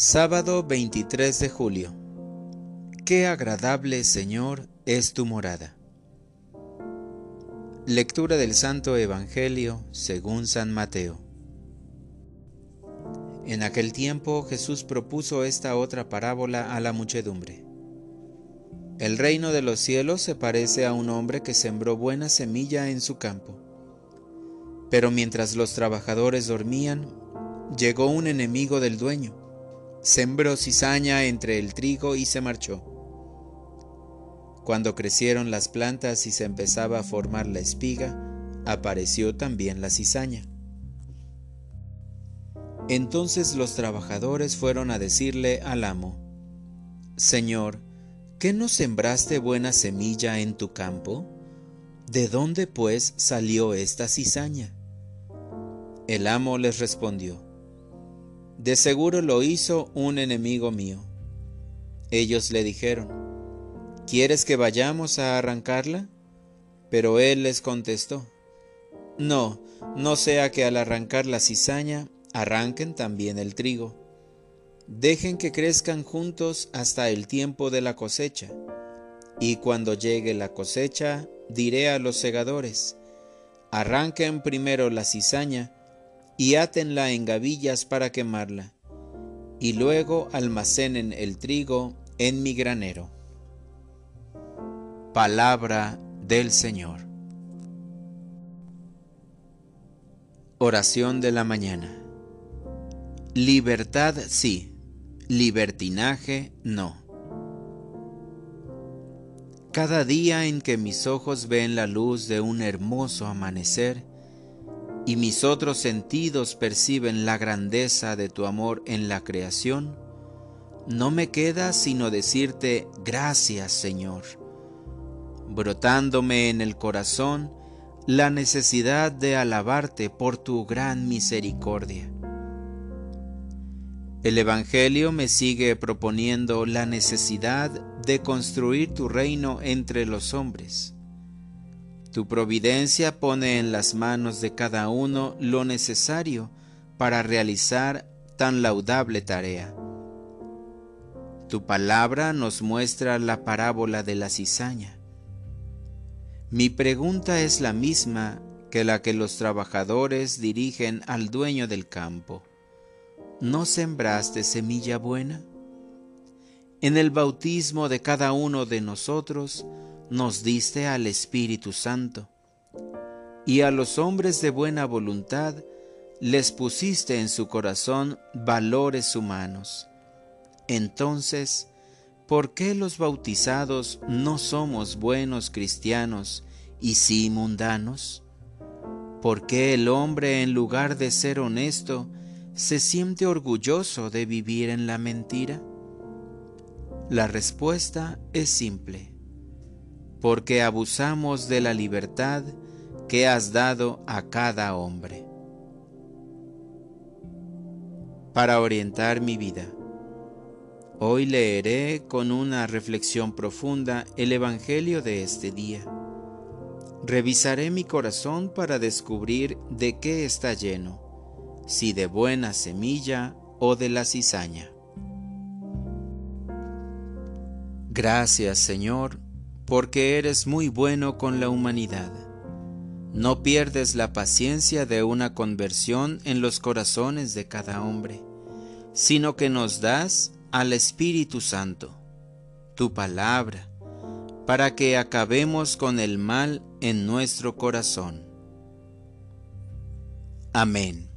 Sábado 23 de julio. Qué agradable, Señor, es tu morada. Lectura del Santo Evangelio según San Mateo. En aquel tiempo Jesús propuso esta otra parábola a la muchedumbre. El reino de los cielos se parece a un hombre que sembró buena semilla en su campo. Pero mientras los trabajadores dormían, llegó un enemigo del dueño sembró cizaña entre el trigo y se marchó. Cuando crecieron las plantas y se empezaba a formar la espiga, apareció también la cizaña. Entonces los trabajadores fueron a decirle al amo, Señor, ¿qué no sembraste buena semilla en tu campo? ¿De dónde pues salió esta cizaña? El amo les respondió, de seguro lo hizo un enemigo mío. Ellos le dijeron, ¿quieres que vayamos a arrancarla? Pero él les contestó, no, no sea que al arrancar la cizaña arranquen también el trigo. Dejen que crezcan juntos hasta el tiempo de la cosecha. Y cuando llegue la cosecha, diré a los segadores, arranquen primero la cizaña, y átenla en gavillas para quemarla, y luego almacenen el trigo en mi granero. Palabra del Señor. Oración de la mañana. Libertad sí, libertinaje no. Cada día en que mis ojos ven la luz de un hermoso amanecer, y mis otros sentidos perciben la grandeza de tu amor en la creación, no me queda sino decirte gracias Señor, brotándome en el corazón la necesidad de alabarte por tu gran misericordia. El Evangelio me sigue proponiendo la necesidad de construir tu reino entre los hombres tu providencia pone en las manos de cada uno lo necesario para realizar tan laudable tarea. Tu palabra nos muestra la parábola de la cizaña. Mi pregunta es la misma que la que los trabajadores dirigen al dueño del campo. ¿No sembraste semilla buena? En el bautismo de cada uno de nosotros, nos diste al Espíritu Santo, y a los hombres de buena voluntad les pusiste en su corazón valores humanos. Entonces, ¿por qué los bautizados no somos buenos cristianos y sí mundanos? ¿Por qué el hombre en lugar de ser honesto se siente orgulloso de vivir en la mentira? La respuesta es simple porque abusamos de la libertad que has dado a cada hombre. Para orientar mi vida, hoy leeré con una reflexión profunda el Evangelio de este día. Revisaré mi corazón para descubrir de qué está lleno, si de buena semilla o de la cizaña. Gracias Señor porque eres muy bueno con la humanidad. No pierdes la paciencia de una conversión en los corazones de cada hombre, sino que nos das al Espíritu Santo, tu palabra, para que acabemos con el mal en nuestro corazón. Amén.